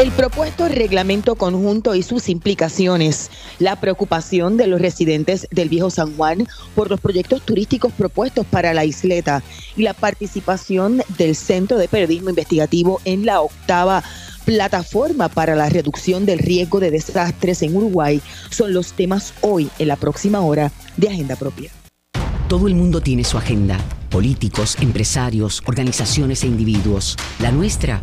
El propuesto reglamento conjunto y sus implicaciones, la preocupación de los residentes del viejo San Juan por los proyectos turísticos propuestos para la isleta y la participación del Centro de Periodismo Investigativo en la octava plataforma para la reducción del riesgo de desastres en Uruguay son los temas hoy en la próxima hora de Agenda Propia. Todo el mundo tiene su agenda, políticos, empresarios, organizaciones e individuos. La nuestra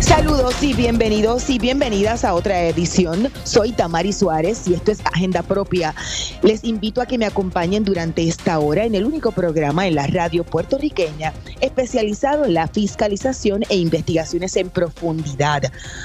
Saludos y bienvenidos y bienvenidas a otra edición. Soy Tamari Suárez y esto es Agenda Propia. Les invito a que me acompañen durante esta hora en el único programa en la radio puertorriqueña especializado en la fiscalización e investigaciones en profundidad.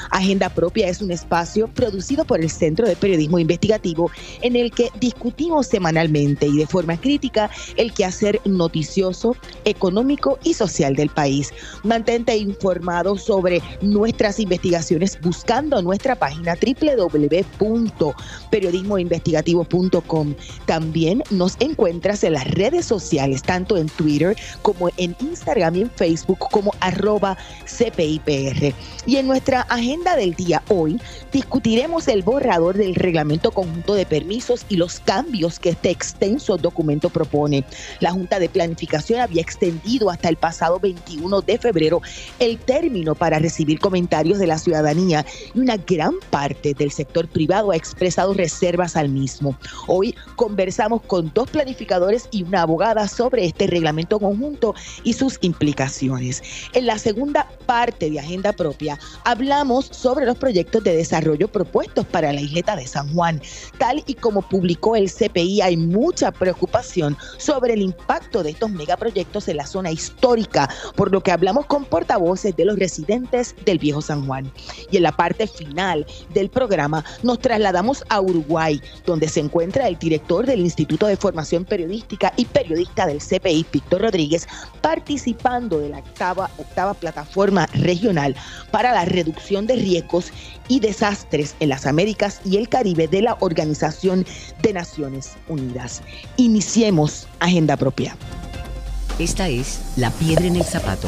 Agenda Propia es un espacio producido por el Centro de Periodismo Investigativo en el que discutimos semanalmente y de forma crítica el quehacer noticioso, económico y social del país. Mantente informado sobre nuestras investigaciones buscando nuestra página www.periodismoinvestigativo.com. También nos encuentras en las redes sociales, tanto en Twitter como en Instagram y en Facebook como arroba CPIPR. Y en nuestra agenda del día hoy discutiremos el borrador del reglamento conjunto de permisos y los cambios que este extenso documento propone. La Junta de Planificación había extendido hasta el pasado 21 de febrero el término para recibir comentarios de la ciudadanía y una gran parte del sector privado ha expresado reservas al mismo. Hoy conversamos con dos planificadores y una abogada sobre este reglamento conjunto y sus implicaciones. En la segunda parte de Agenda Propia hablamos sobre los proyectos de desarrollo propuestos para la isleta de San Juan. Tal y como publicó el CPI, hay mucha preocupación sobre el impacto de estos megaproyectos en la zona histórica, por lo que hablamos con portavoces de los residentes del Viejo San Juan. Y en la parte final del programa nos trasladamos a Uruguay, donde se encuentra el director del Instituto de Formación Periodística y periodista del CPI, Víctor Rodríguez, participando de la octava, octava plataforma regional para la reducción de riesgos y desastres en las Américas y el Caribe de la Organización de Naciones Unidas. Iniciemos Agenda Propia. Esta es La Piedra en el Zapato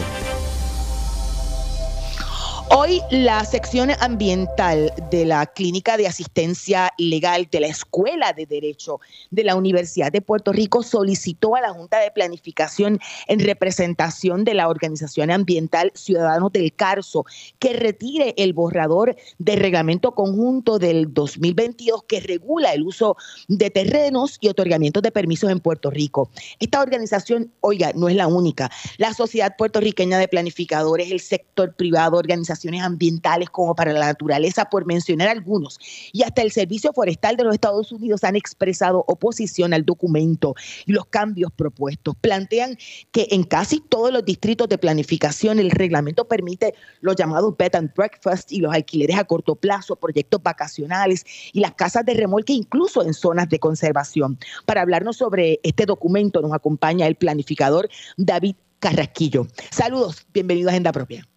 Hoy la sección ambiental de la Clínica de Asistencia Legal de la Escuela de Derecho de la Universidad de Puerto Rico solicitó a la Junta de Planificación en representación de la Organización Ambiental Ciudadanos del Carso que retire el borrador de reglamento conjunto del 2022 que regula el uso de terrenos y otorgamientos de permisos en Puerto Rico. Esta organización, oiga, no es la única. La Sociedad Puertorriqueña de Planificadores, el sector privado, organización ambientales como para la naturaleza, por mencionar algunos. Y hasta el Servicio Forestal de los Estados Unidos han expresado oposición al documento y los cambios propuestos. Plantean que en casi todos los distritos de planificación el reglamento permite los llamados bed and breakfast y los alquileres a corto plazo, proyectos vacacionales y las casas de remolque incluso en zonas de conservación. Para hablarnos sobre este documento nos acompaña el planificador David Carrasquillo. Saludos, bienvenido a Agenda Propia.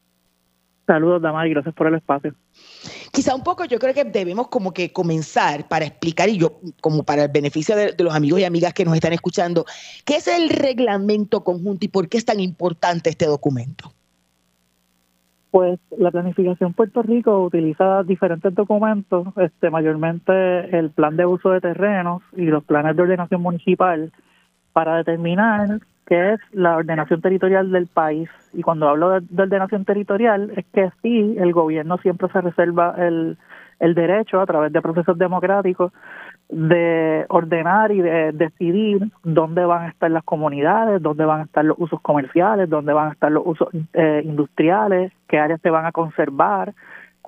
Saludos, Damari, gracias por el espacio. Quizá un poco yo creo que debemos como que comenzar para explicar, y yo como para el beneficio de, los amigos y amigas que nos están escuchando, ¿qué es el reglamento conjunto y por qué es tan importante este documento? Pues la planificación Puerto Rico utiliza diferentes documentos, este mayormente el plan de uso de terrenos y los planes de ordenación municipal para determinar qué es la ordenación territorial del país. Y cuando hablo de, ordenación territorial, es que sí, el gobierno siempre se reserva el, el derecho a través de procesos democráticos de ordenar y de decidir dónde van a estar las comunidades, dónde van a estar los usos comerciales, dónde van a estar los usos eh, industriales, qué áreas se van a conservar,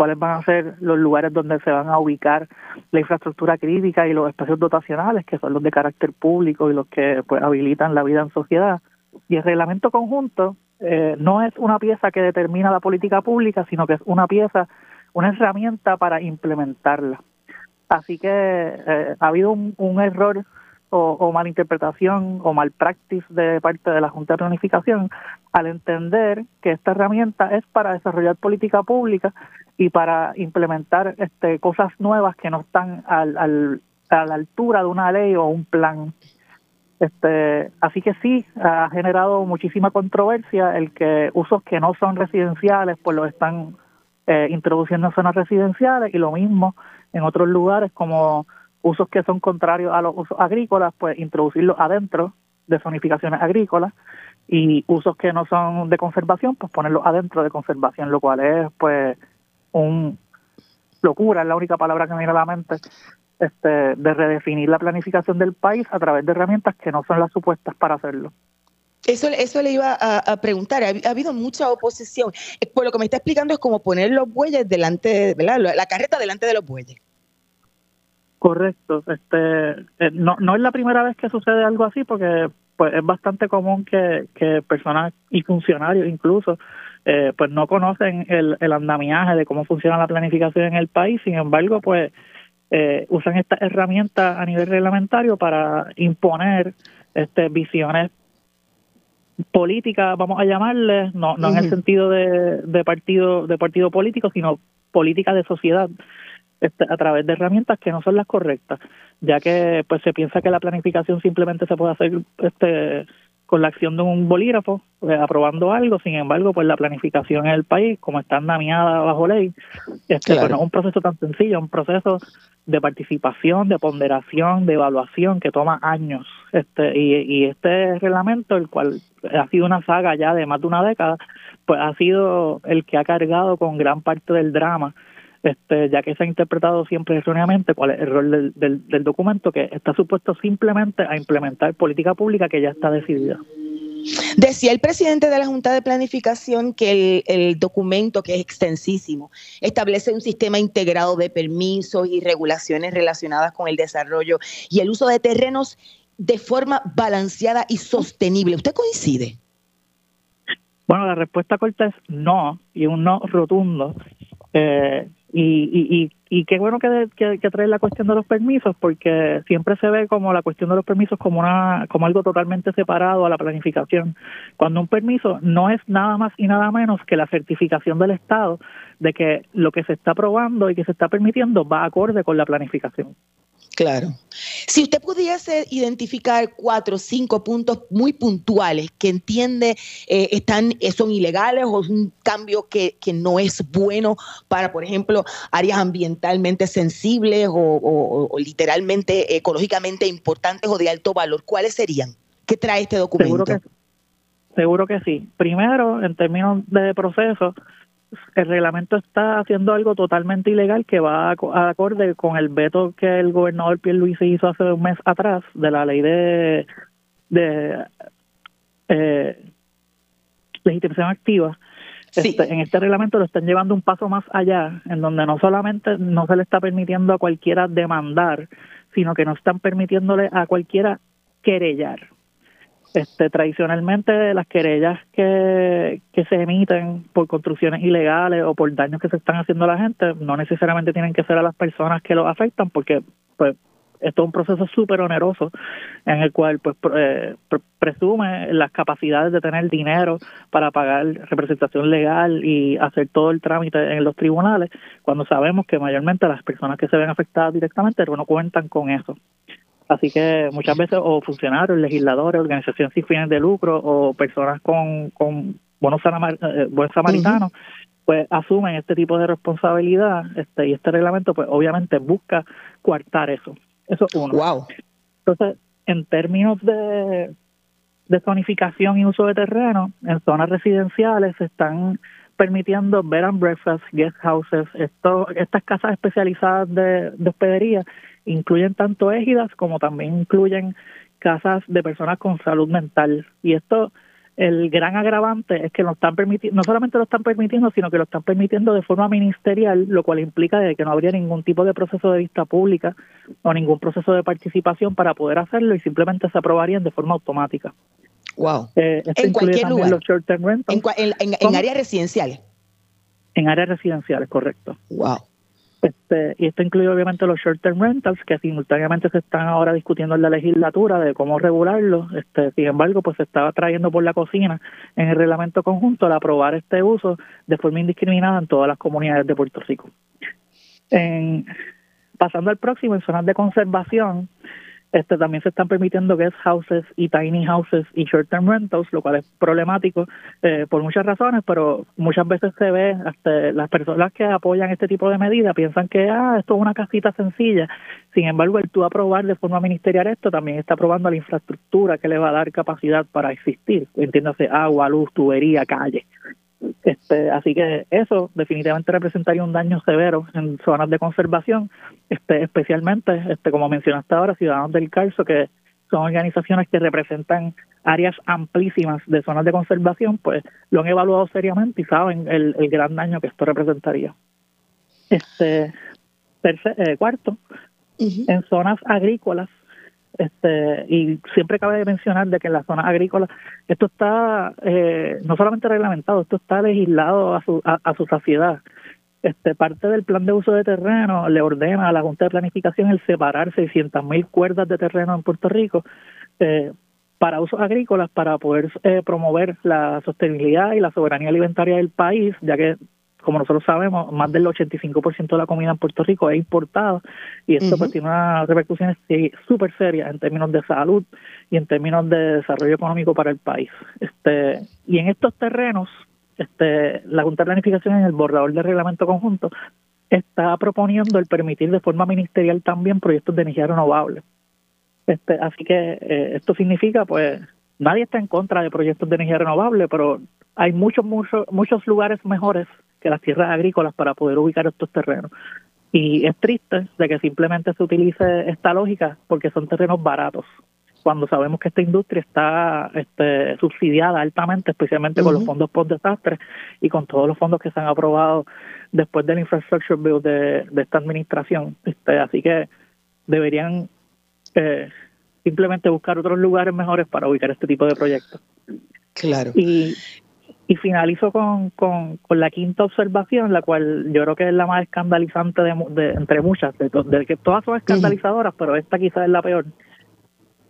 cuáles van a ser los lugares donde se van a ubicar la infraestructura crítica y los espacios dotacionales, que son los de carácter público y los que pues, habilitan la vida en sociedad. Y el reglamento conjunto eh, no es una pieza que determina la política pública, sino que es una pieza, una herramienta para implementarla. Así que eh, ha habido un, un error o, o malinterpretación o malpractice de parte de la Junta de Planificación al entender que esta herramienta es para desarrollar política pública y para implementar este, cosas nuevas que no están al, al, a la altura de una ley o un plan. Este, así que sí, ha generado muchísima controversia el que usos que no son residenciales pues los están eh, introduciendo en zonas residenciales y lo mismo en otros lugares como usos que son contrarios a los usos agrícolas, pues introducirlos adentro de zonificaciones agrícolas y usos que no son de conservación, pues ponerlos adentro de conservación, lo cual es pues un locura, es la única palabra que me viene a la mente, este, de redefinir la planificación del país a través de herramientas que no son las supuestas para hacerlo. Eso, eso le iba a, preguntar. Ha, habido mucha oposición. Eh, por lo que me está explicando es como poner los bueyes delante, ¿verdad? La carreta delante de los bueyes. Correcto. Este, eh, no, no es la primera vez que sucede algo así, porque pues es bastante común que, que personas y funcionarios incluso eh, pues no conocen el, el andamiaje de cómo funciona la planificación en el país. Sin embargo, pues eh, usan estas herramientas a nivel reglamentario para imponer este, visiones políticas, vamos a llamarles, no, no en el sentido de, de partido de partido político, sino política de sociedad este, a través de herramientas que no son las correctas, ya que pues se piensa que la planificación simplemente se puede hacer este con la acción de un bolígrafo, pues, aprobando algo, sin embargo, pues la planificación en el país, como está andamiada bajo ley, este, pues, no es un proceso tan sencillo, es un proceso de participación, de ponderación, de evaluación que toma años. Este, y, y este reglamento, el cual ha sido una saga ya de más de una década, pues ha sido el que ha cargado con gran parte del drama este, ya que se ha interpretado siempre erróneamente cuál es el rol del, del, documento, que está supuesto simplemente a implementar política pública que ya está decidida. Decía el presidente de la Junta de Planificación que el, documento, que es extensísimo, establece un sistema integrado de permisos y regulaciones relacionadas con el desarrollo y el uso de terrenos de forma balanceada y sostenible. ¿Usted coincide? Bueno, la respuesta corta es no, y un no rotundo. Eh, y, y, y, qué bueno que, que, trae la cuestión de los permisos, porque siempre se ve como la cuestión de los permisos como, una, como algo totalmente separado a la planificación, cuando un permiso no es nada más y nada menos que la certificación del Estado de que lo que se está aprobando y que se está permitiendo va acorde con la planificación. Claro. Si usted pudiese identificar cuatro o cinco puntos muy puntuales que entiende eh, están, eh, son ilegales o es un cambio que, que, no es bueno para, por ejemplo, áreas ambientalmente sensibles o, literalmente ecológicamente importantes o de alto valor, ¿cuáles serían? ¿Qué trae este documento? Seguro que, seguro que sí. Primero, en términos de proceso, el reglamento está haciendo algo totalmente ilegal que va a, acorde con el veto que el gobernador Pierluisi hizo hace un mes atrás de la ley de, de eh, legitimación activa. Este, en este reglamento lo están llevando un paso más allá, en donde no solamente no se le está permitiendo a cualquiera demandar, sino que no están permitiéndole a cualquiera querellar. Este, tradicionalmente las querellas que, que se emiten por construcciones ilegales o por daños que se están haciendo a la gente no necesariamente tienen que ser a las personas que lo afectan porque pues esto es un proceso súper oneroso en el cual pues eh, presume las capacidades de tener dinero para pagar representación legal y hacer todo el trámite en los tribunales cuando sabemos que mayormente las personas que se ven afectadas directamente no cuentan con eso. Así que muchas veces o funcionarios, legisladores, organizaciones sin fines de lucro o personas con, con buenos, eh, samaritanos, pues asumen este tipo de responsabilidad este y este reglamento pues obviamente busca coartar eso. Eso es uno. Wow. Entonces, en términos de, de zonificación y uso de terreno, en zonas residenciales se están permitiendo bed and breakfast, guest houses, esto, estas casas especializadas de, de hospedería incluyen tanto égidas como también incluyen casas de personas con salud mental. Y esto, el gran agravante es que no están permitiendo, no solamente lo están permitiendo, sino que lo están permitiendo de forma ministerial, lo cual implica de que no habría ningún tipo de proceso de vista pública o ningún proceso de participación para poder hacerlo y simplemente se aprobarían de forma automática. Wow. Eh, ¿En cualquier lugar? En, áreas residenciales. En áreas residenciales, correcto. Wow. Este, y esto incluye obviamente los short-term rentals, que simultáneamente se están ahora discutiendo en la legislatura de cómo regularlo. Este, sin embargo, pues se estaba trayendo por la cocina en el reglamento conjunto al aprobar este uso de forma indiscriminada en todas las comunidades de Puerto Rico. En, pasando al próximo, en zonas de conservación, este, también se están permitiendo guest houses y tiny houses y short-term rentals, lo cual es problemático eh, por muchas razones, pero muchas veces se ve, hasta las personas que apoyan este tipo de medidas piensan que ah, esto es una casita sencilla. Sin embargo, el tú aprobar de forma ministerial esto también está aprobando la infraestructura que le va a dar capacidad para existir, entiéndase agua, luz, tubería, calle. Este, así que eso definitivamente representaría un daño severo en zonas de conservación, este, especialmente, este, como mencionaste ahora, Ciudadanos del Calzo, que son organizaciones que representan áreas amplísimas de zonas de conservación, pues lo han evaluado seriamente y saben el, gran daño que esto representaría. Este eh, cuarto, en zonas agrícolas este y siempre cabe mencionar de que en las zonas agrícolas esto está eh, no solamente reglamentado esto está legislado a su a, su saciedad. Este parte del plan de uso de terreno le ordena a la Junta de Planificación el separar 600.000 mil cuerdas de terreno en Puerto Rico eh, para usos agrícolas para poder eh, promover la sostenibilidad y la soberanía alimentaria del país ya que como nosotros sabemos, más del 85% de la comida en Puerto Rico es importada y esto pues tiene unas repercusiones súper serias en términos de salud y en términos de desarrollo económico para el país. Este Y en estos terrenos, este la Junta de Planificación en el borrador de reglamento conjunto está proponiendo el permitir de forma ministerial también proyectos de energía renovable. Este, así que eh, esto significa, pues, nadie está en contra de proyectos de energía renovable, pero hay muchos, muchos, muchos lugares mejores que las tierras agrícolas para poder ubicar estos terrenos. Y es triste de que simplemente se utilice esta lógica porque son terrenos baratos, cuando sabemos que esta industria está este, subsidiada altamente, especialmente con los fondos post-desastre y con todos los fondos que se han aprobado después del infrastructure bill de, esta administración. Este, así que deberían eh, simplemente buscar otros lugares mejores para ubicar este tipo de proyectos. Claro. Y y finalizo con, con, con, la quinta observación, la cual yo creo que es la más escandalizante de, entre muchas, de, que todas son escandalizadoras, pero esta quizás es la peor.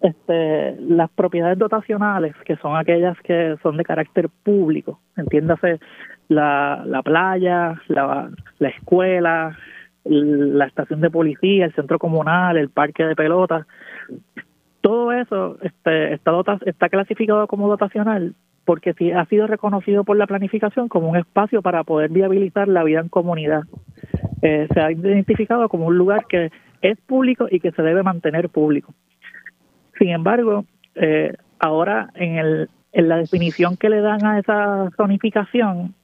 Este, las propiedades dotacionales, que son aquellas que son de carácter público, entiéndase la, la playa, la, la escuela, la estación de policía, el centro comunal, el parque de pelotas, todo eso este, está, está clasificado como dotacional porque ha sido reconocido por la planificación como un espacio para poder viabilizar la vida en comunidad. Eh, se ha identificado como un lugar que es público y que se debe mantener público. Sin embargo, eh, ahora en, el, en la definición que le dan a esa zonificación,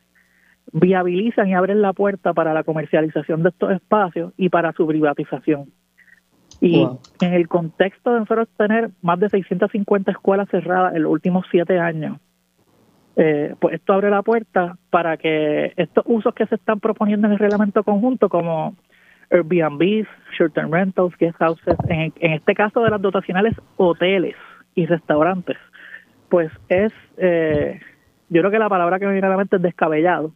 viabilizan y abren la puerta para la comercialización de estos espacios y para su privatización. Y en el contexto de nosotros tener más de 650 escuelas cerradas en los últimos siete años, eh, pues esto abre la puerta para que estos usos que se están proponiendo en el reglamento conjunto, como Airbnb, short-term rentals, guest houses, en, este caso de las dotacionales, hoteles y restaurantes, pues es, eh, yo creo que la palabra que me viene a la mente es descabellado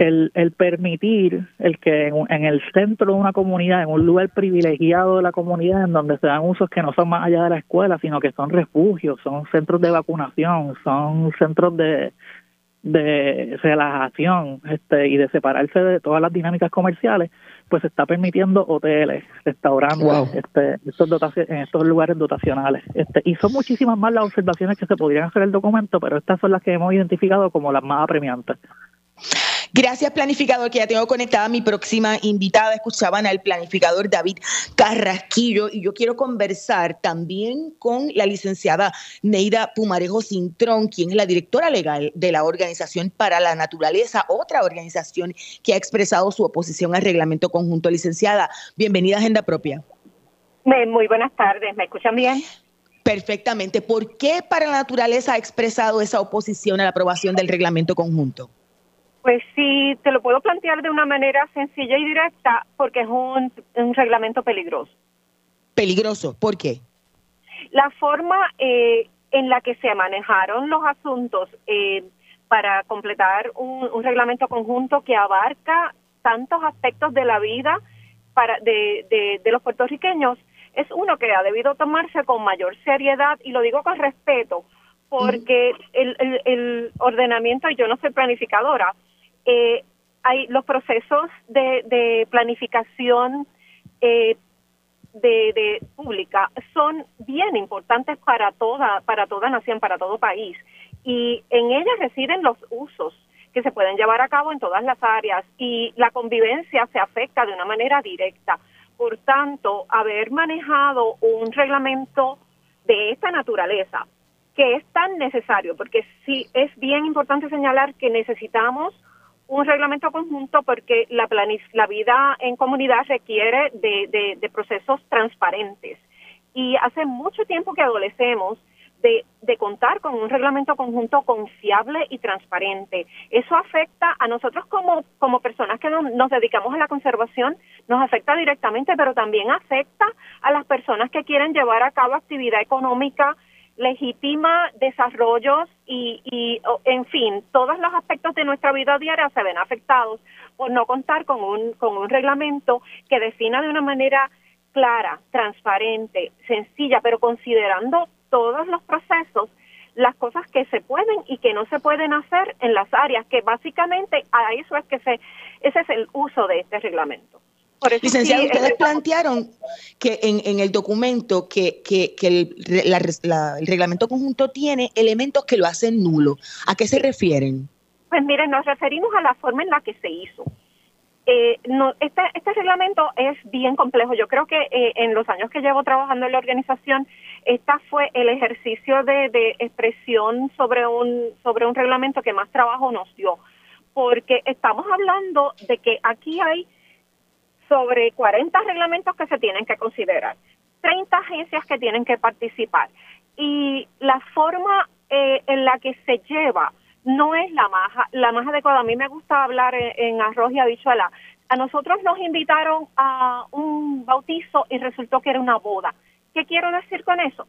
el, el, permitir el que en, el centro de una comunidad, en un lugar privilegiado de la comunidad, en donde se dan usos que no son más allá de la escuela, sino que son refugios, son centros de vacunación, son centros de, de relajación este, y de separarse de todas las dinámicas comerciales, pues se está permitiendo hoteles, restaurantes, este, estos en estos lugares dotacionales. Este, y son muchísimas más las observaciones que se podrían hacer en el documento, pero estas son las que hemos identificado como las más apremiantes. Gracias, planificador, que ya tengo conectada mi próxima invitada. Escuchaban al planificador David Carrasquillo y yo quiero conversar también con la licenciada Neida Pumarejo Cintrón, quien es la directora legal de la Organización para la Naturaleza, otra organización que ha expresado su oposición al reglamento conjunto. Licenciada, bienvenida a Agenda Propia. Muy buenas tardes, ¿me escuchan bien? Perfectamente. ¿Por qué para la naturaleza ha expresado esa oposición a la aprobación del reglamento conjunto? Pues sí, te lo puedo plantear de una manera sencilla y directa porque es un, reglamento peligroso. Peligroso, ¿por qué? La forma eh, en la que se manejaron los asuntos eh, para completar un, reglamento conjunto que abarca tantos aspectos de la vida para de, de, los puertorriqueños es uno que ha debido tomarse con mayor seriedad y lo digo con respeto porque el, el, el ordenamiento, y yo no soy planificadora, eh, hay los procesos de, planificación eh, de, de, pública son bien importantes para toda para toda nación, para todo país y en ellas residen los usos que se pueden llevar a cabo en todas las áreas y la convivencia se afecta de una manera directa. Por tanto, haber manejado un reglamento de esta naturaleza, que es tan necesario, porque sí es bien importante señalar que necesitamos un reglamento conjunto porque la, la vida en comunidad requiere de, de procesos transparentes. Y hace mucho tiempo que adolecemos de, contar con un reglamento conjunto confiable y transparente. Eso afecta a nosotros como, como personas que nos, dedicamos a la conservación, nos afecta directamente, pero también afecta a las personas que quieren llevar a cabo actividad económica legítima, desarrollos y, y, en fin, todos los aspectos de nuestra vida diaria se ven afectados por no contar con un, con un reglamento que defina de una manera clara, transparente, sencilla, pero considerando todos los procesos, las cosas que se pueden y que no se pueden hacer en las áreas, que básicamente a eso es que se, ese es el uso de este reglamento. Licenciado, ustedes plantearon que en, el documento que, que, el, el reglamento conjunto tiene elementos que lo hacen nulo. ¿A qué se refieren? Pues miren, nos referimos a la forma en la que se hizo. Eh, no, este, este reglamento es bien complejo. Yo creo que eh, en los años que llevo trabajando en la organización, esta fue el ejercicio de, de, expresión sobre un, sobre un reglamento que más trabajo nos dio, porque estamos hablando de que aquí hay sobre 40 reglamentos que se tienen que considerar, 30 agencias que tienen que participar y la forma eh, en la que se lleva no es la más, la más adecuada. A mí me gusta hablar en, arroz y habichuela. A nosotros nos invitaron a un bautizo y resultó que era una boda. ¿Qué quiero decir con eso?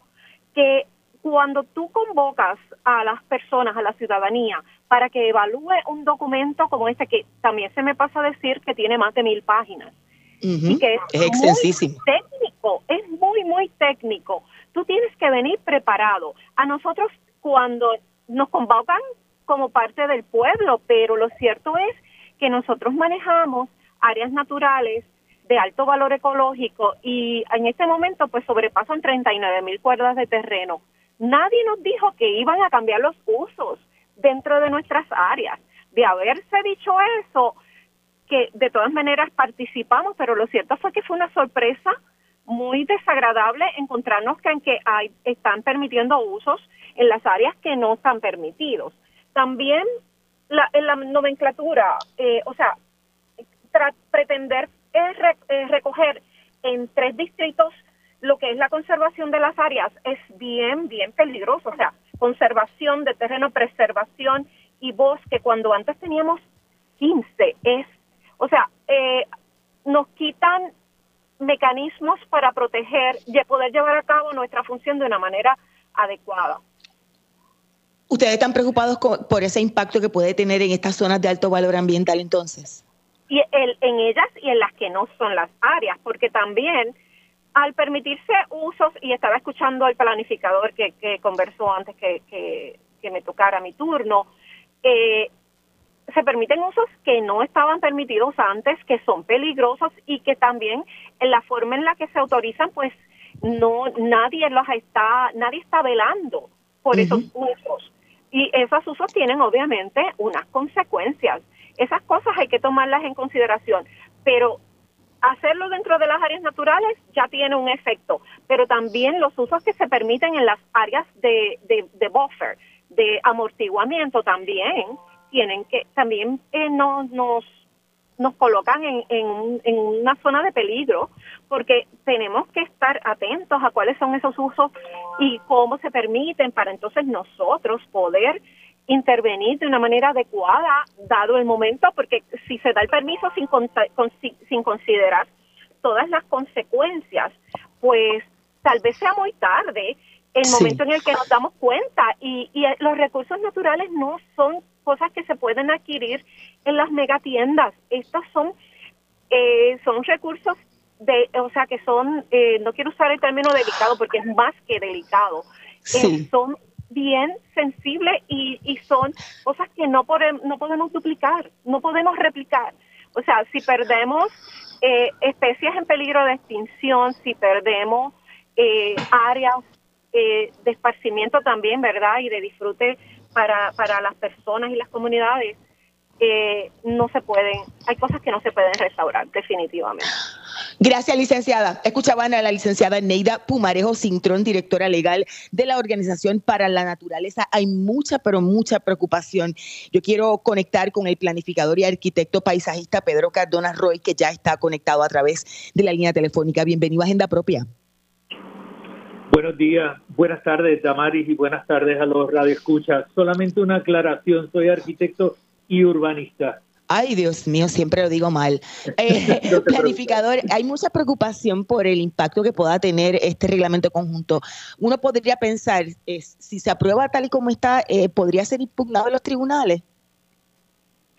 Que cuando tú convocas a las personas, a la ciudadanía, para que evalúe un documento como este, que también se me pasa a decir que tiene más de mil páginas, y que es, es extensísimo. técnico, es muy, muy técnico. Tú tienes que venir preparado. A nosotros, cuando nos convocan como parte del pueblo, pero lo cierto es que nosotros manejamos áreas naturales de alto valor ecológico y en este momento pues sobrepasan 39 mil cuerdas de terreno. Nadie nos dijo que iban a cambiar los usos dentro de nuestras áreas. De haberse dicho eso, que de todas maneras participamos, pero lo cierto fue que fue una sorpresa muy desagradable encontrarnos que, en que hay, están permitiendo usos en las áreas que no están permitidos. También la, en la nomenclatura, eh, o sea, pretender eh, recoger en tres distritos lo que es la conservación de las áreas es bien, bien peligroso. O sea, conservación de terreno, preservación y bosque, cuando antes teníamos 15, es, o sea, eh, nos quitan mecanismos para proteger y poder llevar a cabo nuestra función de una manera adecuada. ¿Ustedes están preocupados por ese impacto que puede tener en estas zonas de alto valor ambiental entonces? Y en ellas y en las que no son las áreas, porque también al permitirse usos, y estaba escuchando al planificador que, conversó antes que, que, me tocara mi turno, eh, se permiten usos que no estaban permitidos antes, que son peligrosos y que también en la forma en la que se autorizan, pues no nadie los está, nadie está velando por esos usos. Y esos usos tienen obviamente unas consecuencias. Esas cosas hay que tomarlas en consideración, pero hacerlo dentro de las áreas naturales ya tiene un efecto, pero también los usos que se permiten en las áreas de, de, buffer, de amortiguamiento también tienen que, también eh, nos, nos nos colocan en, en, una zona de peligro porque tenemos que estar atentos a cuáles son esos usos y cómo se permiten para entonces nosotros poder intervenir de una manera adecuada dado el momento porque si se da el permiso sin, sin considerar todas las consecuencias pues tal vez sea muy tarde el momento en el que nos damos cuenta y, y los recursos naturales no son cosas que se pueden adquirir en las megatiendas. Estos son, eh, son recursos de, o sea, que son, eh, no quiero usar el término delicado porque es más que delicado, eh, son bien sensibles y, y son cosas que no, podemos, no podemos duplicar, no podemos replicar. O sea, si perdemos eh, especies en peligro de extinción, si perdemos eh, áreas eh, de esparcimiento también, ¿verdad? Y de disfrute para, para las personas y las comunidades, eh, no se pueden, hay cosas que no se pueden restaurar, definitivamente. Gracias, licenciada. Escuchaban a la licenciada Neida Pumarejo Cintrón, directora legal de la Organización para la Naturaleza. Hay mucha, pero mucha preocupación. Yo quiero conectar con el planificador y arquitecto paisajista Pedro Cardona Roy, que ya está conectado a través de la línea telefónica. Bienvenido a Agenda Propia. Buenos días, buenas tardes, Damaris, y buenas tardes a los radioescuchas. Solamente una aclaración, soy arquitecto y urbanista. Ay, Dios mío, siempre lo digo mal. Eh, planificador, hay mucha preocupación por el impacto que pueda tener este reglamento conjunto. Uno podría pensar, si se aprueba tal y como está, eh, ¿podría ser impugnado en los tribunales?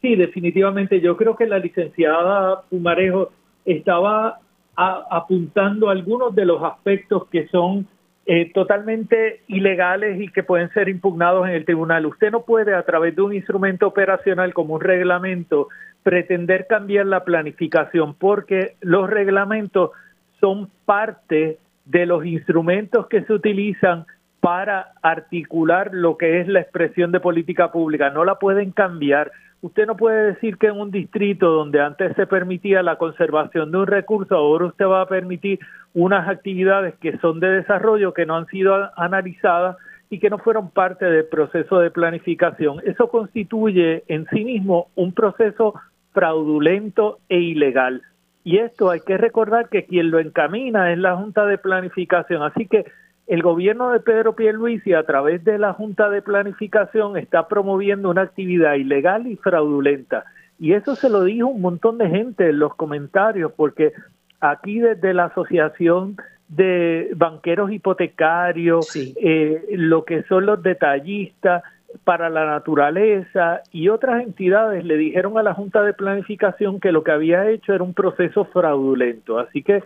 Sí, definitivamente. Yo creo que la licenciada Pumarejo estaba apuntando algunos de los aspectos que son eh, totalmente ilegales y que pueden ser impugnados en el tribunal. Usted no puede, a través de un instrumento operacional como un reglamento, pretender cambiar la planificación porque los reglamentos son parte de los instrumentos que se utilizan para articular lo que es la expresión de política pública. No la pueden cambiar. Usted no puede decir que en un distrito donde antes se permitía la conservación de un recurso, ahora usted va a permitir unas actividades que son de desarrollo que no han sido analizadas y que no fueron parte del proceso de planificación. Eso constituye en sí mismo un proceso fraudulento e ilegal. Y esto hay que recordar que quien lo encamina es la Junta de Planificación. Así que el gobierno de Pedro Pierluisi a través de la Junta de Planificación está promoviendo una actividad ilegal y fraudulenta. Y eso se lo dijo un montón de gente en los comentarios, porque aquí desde la Asociación de Banqueros Hipotecarios, eh, lo que son los detallistas para la naturaleza y otras entidades le dijeron a la Junta de Planificación que lo que había hecho era un proceso fraudulento. Así que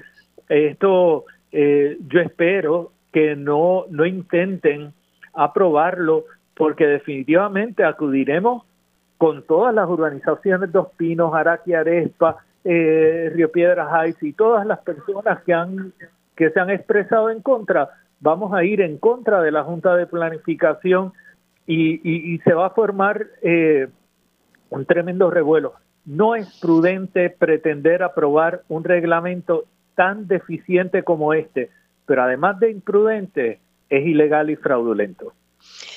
esto eh, yo espero que no, no intenten aprobarlo porque definitivamente acudiremos con todas las urbanizaciones Dos Pinos, Araquia Arespa, eh, Río Piedras Heights y todas las personas que han que se han expresado en contra, vamos a ir en contra de la Junta de Planificación y, se va a formar eh, un tremendo revuelo. No es prudente pretender aprobar un reglamento tan deficiente como este, pero además de imprudente, es ilegal y fraudulento.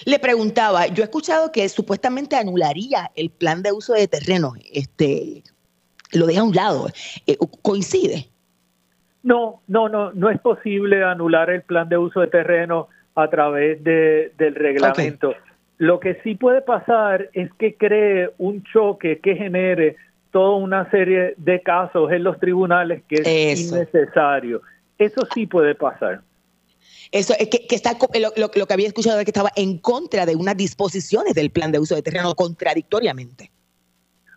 Le preguntaba, yo he escuchado que supuestamente anularía el plan de uso de terreno. Este, lo deja a un lado. Eh, ¿Coincide? No, no, no, no es posible anular el plan de uso de terreno a través de, del reglamento. Lo que sí puede pasar es que cree un choque que genere toda una serie de casos en los tribunales que es innecesario. Eso sí puede pasar. Eso es que, está lo, lo, que había escuchado es que estaba en contra de unas disposiciones del plan de uso de terreno contradictoriamente.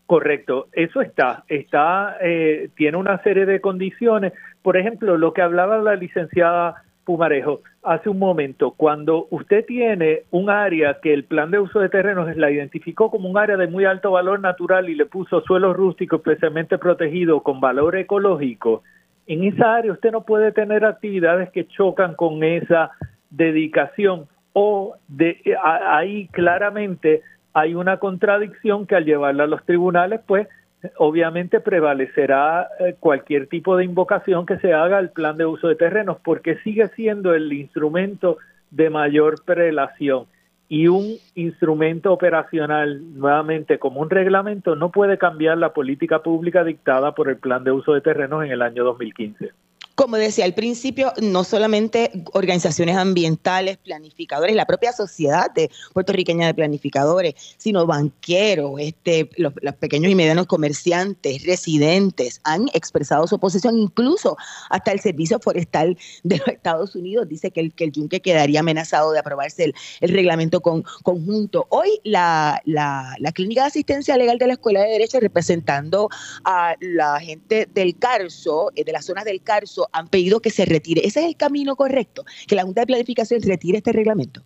Correcto, eso está, está, eh, tiene una serie de condiciones. Por ejemplo, lo que hablaba la licenciada Pumarejo hace un momento, cuando usted tiene un área que el plan de uso de terrenos la identificó como un área de muy alto valor natural y le puso suelo rústico especialmente protegido con valor ecológico, en esa área usted no puede tener actividades que chocan con esa dedicación o de ahí claramente hay una contradicción que al llevarla a los tribunales, pues obviamente prevalecerá eh, cualquier tipo de invocación que se haga al plan de uso de terrenos, porque sigue siendo el instrumento de mayor prelación. Y un instrumento operacional, nuevamente como un reglamento, no puede cambiar la política pública dictada por el plan de uso de terrenos en el año 2015 como decía al principio, no solamente organizaciones ambientales, planificadores, la propia sociedad de puertorriqueña de planificadores, sino banqueros, este, los, pequeños y medianos comerciantes, residentes, han expresado su oposición, incluso hasta el Servicio Forestal de los Estados Unidos dice que el, que yunque quedaría amenazado de aprobarse el, reglamento conjunto. Hoy la, la, la Clínica de Asistencia Legal de la Escuela de Derecho, representando a la gente del Carso, eh, de las zonas del Carso, han pedido que se retire. ¿Ese es el camino correcto? Que la Junta de Planificación retire este reglamento.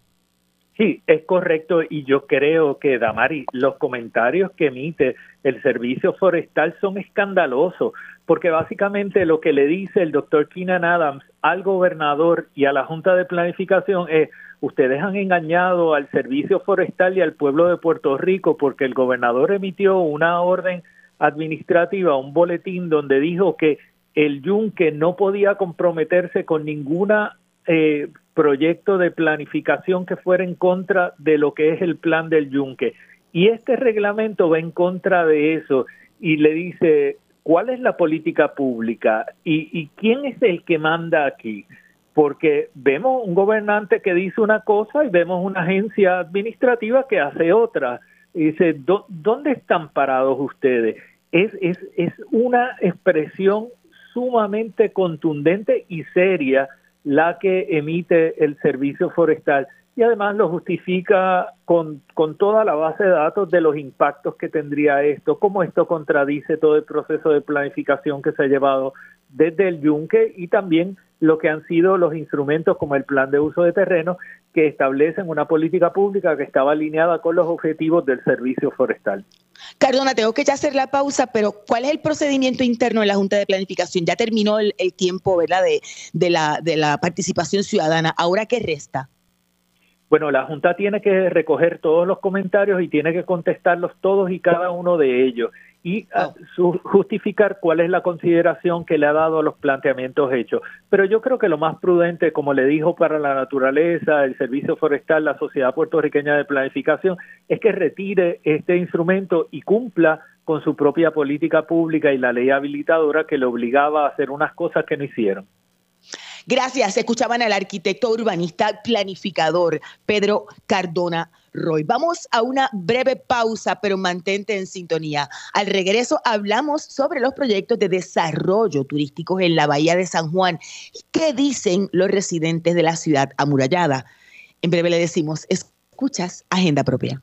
Sí, es correcto y yo creo que, Damari, los comentarios que emite el Servicio Forestal son escandalosos, porque básicamente lo que le dice el doctor Keenan Adams al gobernador y a la Junta de Planificación es, ustedes han engañado al Servicio Forestal y al pueblo de Puerto Rico porque el gobernador emitió una orden administrativa, un boletín donde dijo que el yunque no podía comprometerse con ninguna eh, proyecto de planificación que fuera en contra de lo que es el plan del yunque. Y este reglamento va en contra de eso y le dice, ¿cuál es la política pública? ¿Y, quién es el que manda aquí? Porque vemos un gobernante que dice una cosa y vemos una agencia administrativa que hace otra. Y dice, ¿dónde están parados ustedes? Es, es, es una expresión sumamente contundente y seria la que emite el servicio forestal. Y además lo justifica con, con, toda la base de datos de los impactos que tendría esto, cómo esto contradice todo el proceso de planificación que se ha llevado desde el yunque y también lo que han sido los instrumentos como el plan de uso de terreno que establecen una política pública que estaba alineada con los objetivos del servicio forestal. Cardona, tengo que ya hacer la pausa, pero ¿cuál es el procedimiento interno de la Junta de Planificación? Ya terminó el, tiempo ¿verdad? De, de, la, de la participación ciudadana. ¿Ahora qué resta? Bueno, la Junta tiene que recoger todos los comentarios y tiene que contestarlos todos y cada uno de ellos y ah, justificar cuál es la consideración que le ha dado a los planteamientos hechos. Pero yo creo que lo más prudente, como le dijo para la naturaleza, el Servicio Forestal, la Sociedad Puertorriqueña de Planificación, es que retire este instrumento y cumpla con su propia política pública y la ley habilitadora que le obligaba a hacer unas cosas que no hicieron. Gracias. Escuchaban al arquitecto urbanista planificador Pedro Cardona Roy. Vamos a una breve pausa, pero mantente en sintonía. Al regreso hablamos sobre los proyectos de desarrollo turístico en la Bahía de San Juan. ¿Qué dicen los residentes de la ciudad amurallada? En breve le decimos, escuchas Agenda Propia.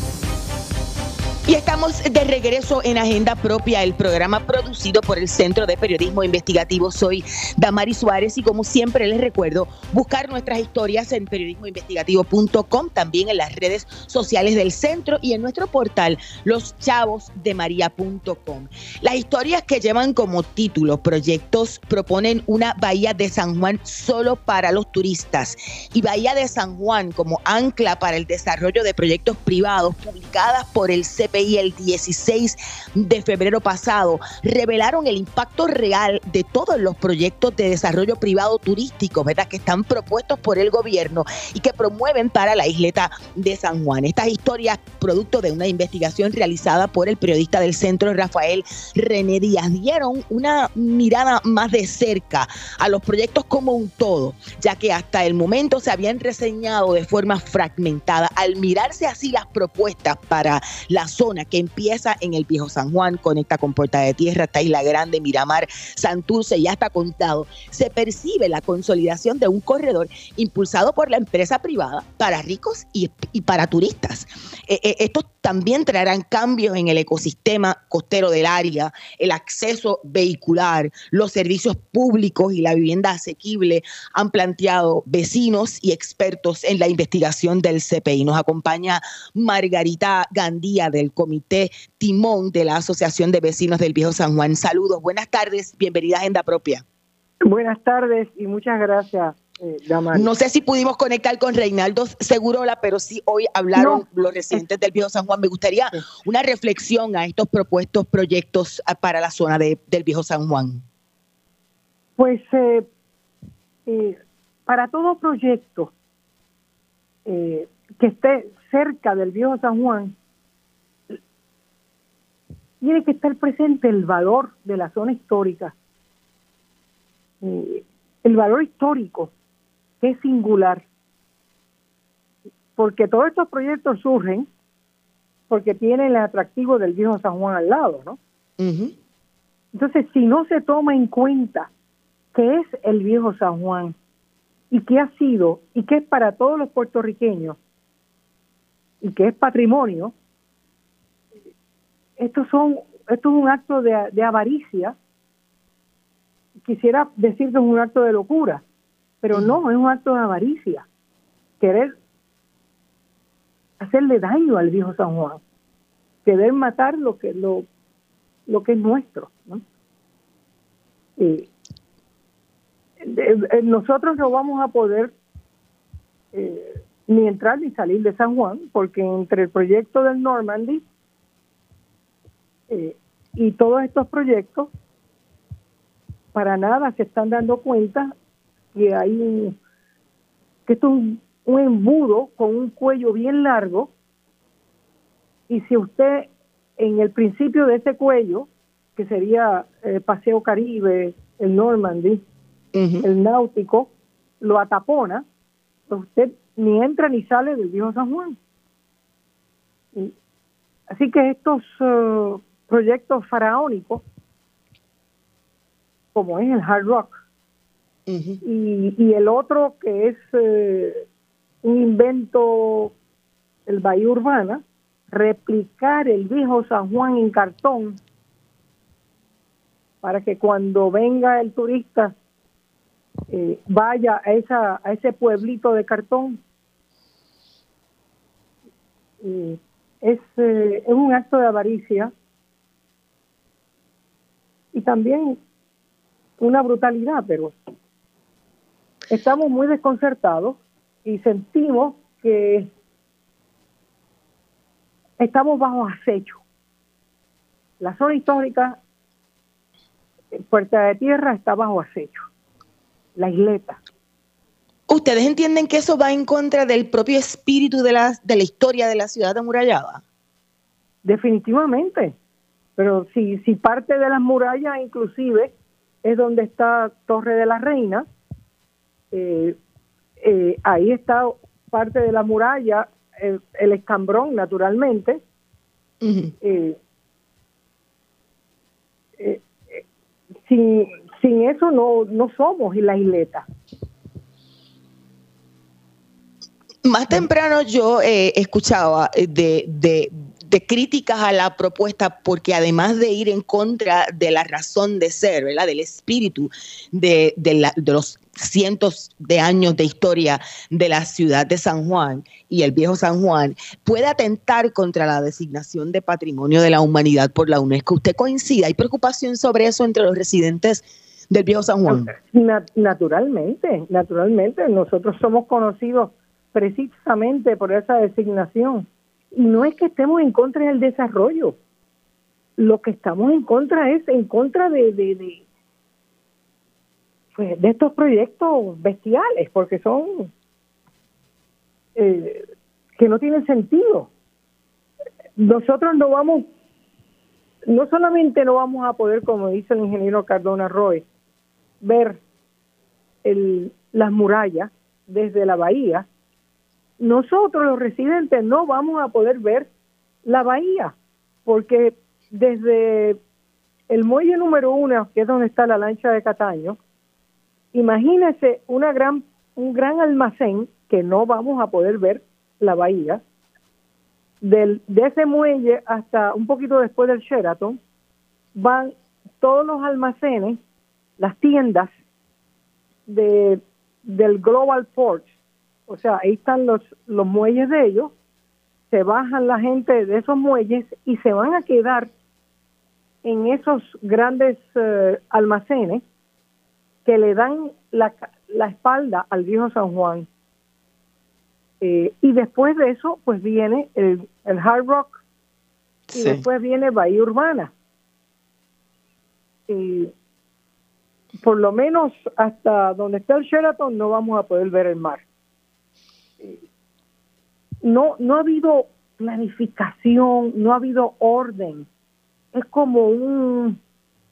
Y estamos de regreso en Agenda Propia, el programa producido por el Centro de Periodismo Investigativo. Soy Damari Suárez y como siempre les recuerdo buscar nuestras historias en periodismoinvestigativo.com, también en las redes sociales del centro y en nuestro portal loschavosdemaria.com. Las historias que llevan como título proyectos proponen una bahía de San Juan solo para los turistas y Bahía de San Juan como ancla para el desarrollo de proyectos privados publicadas por el CP y el 16 de febrero pasado revelaron el impacto real de todos los proyectos de desarrollo privado turístico, ¿verdad? Que están propuestos por el gobierno y que promueven para la isleta de San Juan. Estas historias, producto de una investigación realizada por el periodista del centro Rafael René Díaz, dieron una mirada más de cerca a los proyectos como un todo, ya que hasta el momento se habían reseñado de forma fragmentada. Al mirarse así las propuestas para la que empieza en el Viejo San Juan, conecta con Puerta de Tierra, hasta Isla Grande, Miramar, Santurce, ya está contado. Se percibe la consolidación de un corredor impulsado por la empresa privada para ricos y, para turistas. Eh, eh, estos también traerán cambios en el ecosistema costero del área, el acceso vehicular, los servicios públicos y la vivienda asequible, han planteado vecinos y expertos en la investigación del CPI. Nos acompaña Margarita Gandía del Comité Timón de la Asociación de Vecinos del Viejo San Juan. Saludos, buenas tardes, bienvenida a Agenda Propia. Buenas tardes y muchas gracias eh, no sé si pudimos conectar con Reinaldo Segurola, pero sí hoy hablaron los residentes del Viejo San Juan. Me gustaría una reflexión a estos propuestos proyectos ah, para la zona del Viejo San Juan. Pues eh, eh, para todo proyecto que esté cerca del Viejo San Juan, tiene que estar presente el valor de la zona histórica. el valor histórico es singular, porque todos estos proyectos surgen porque tienen el atractivo del viejo San Juan al lado, ¿no? Entonces, si no se toma en cuenta qué es el viejo San Juan y qué ha sido y qué es para todos los puertorriqueños y qué es patrimonio, esto, son, esto es un acto de, de avaricia. Quisiera decir que es un acto de locura, pero no, es un acto de avaricia. Querer hacerle daño al viejo San Juan, querer matar lo que, lo, lo que es nuestro. ¿no? Eh, nosotros no vamos a poder eh, ni entrar ni salir de San Juan, porque entre el proyecto del Normandy eh, y todos estos proyectos, para nada se están dando cuenta que hay un, que esto es un, un embudo con un cuello bien largo y si usted en el principio de ese cuello, que sería el eh, Paseo Caribe, el Normandy, el náutico, lo atapona, pues usted ni entra ni sale del viejo San Juan. así que estos uh, proyectos faraónicos, como es el Hard Rock, y, el otro que es eh, un invento, el Bahía Urbana, replicar el viejo San Juan en cartón para que cuando venga el turista eh, vaya a, esa, a ese pueblito de cartón. Eh, es, es un acto de avaricia y también una brutalidad, pero estamos muy desconcertados y sentimos que estamos bajo acecho. La zona histórica, Puerta de Tierra, está bajo acecho. La isleta. ¿Ustedes entienden que eso va en contra del propio espíritu de la, de la historia de la ciudad amurallada? Definitivamente. Pero si, si parte de las murallas, inclusive, es donde está Torre de la Reina, eh, eh, ahí está parte de la muralla el, escambrón, naturalmente. Eh, eh, sin, sin eso no, no somos la isleta. Más temprano yo eh, escuchaba de, de, de críticas a la propuesta porque además de ir en contra de la razón de ser, ¿verdad? Del espíritu de, de, los cientos de años de historia de la ciudad de San Juan y el viejo San Juan, puede atentar contra la designación de patrimonio de la humanidad por la UNESCO. ¿Usted coincide? ¿Hay preocupación sobre eso entre los residentes del viejo San Juan? naturalmente, naturalmente. Nosotros somos conocidos precisamente por esa designación y no es que estemos en contra del desarrollo. Lo que estamos en contra es en contra de, de, de, pues, de estos proyectos bestiales, porque son eh, que no tienen sentido. Nosotros no vamos, no solamente no vamos a poder, como dice el ingeniero Cardona Roy, ver el, las murallas desde la bahía, nosotros los residentes no vamos a poder ver la bahía, porque desde el muelle número uno, que es donde está la lancha de Cataño, imagínese una gran, un gran almacén que no vamos a poder ver la bahía, del, de ese muelle hasta un poquito después del Sheraton, van todos los almacenes, las tiendas de, del Global Port, o sea, ahí están los, los muelles de ellos, se bajan la gente de esos muelles y se van a quedar en esos grandes eh, almacenes que le dan la, la, espalda al viejo San Juan. Eh, y después de eso, pues viene el, el Hard Rock y después viene Bahía Urbana. Y por lo menos hasta donde está el Sheraton no vamos a poder ver el mar no, no ha habido planificación, no ha habido orden. Es como un,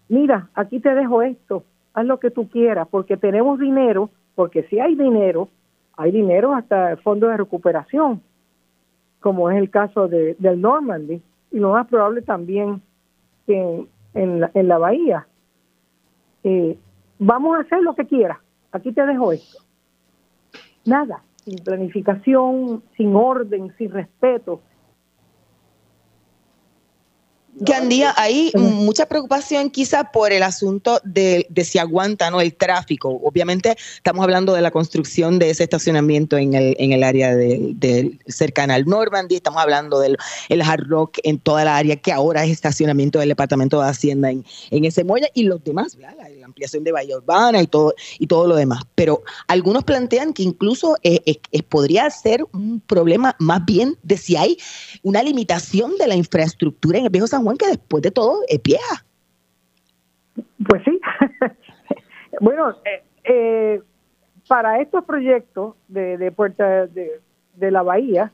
mira, aquí te dejo esto, haz lo que tú quieras, porque tenemos dinero, porque si hay dinero, hay dinero hasta el fondo de recuperación, como es el caso de, del Normandy, y lo más probable también que en, la, en la bahía. Eh, vamos a hacer lo que quieras, aquí te dejo esto. Nada, sin planificación, sin orden, sin respeto. Gandía, hay mucha preocupación quizá por el asunto de, si aguanta ¿no? el tráfico. Obviamente estamos hablando de la construcción de ese estacionamiento en el, en el área de, cercana al Normandy, estamos hablando del el Hard Rock en toda la área que ahora es estacionamiento del Departamento de Hacienda en, en ese muelle y los demás, ampliación de Bahía Urbana y todo, y todo lo demás. Pero algunos plantean que incluso eh, eh, podría ser un problema más bien de si hay una limitación de la infraestructura en el viejo San Juan que después de todo es vieja. Pues sí. bueno, eh, eh, para estos proyectos de, de Puerta de, la Bahía,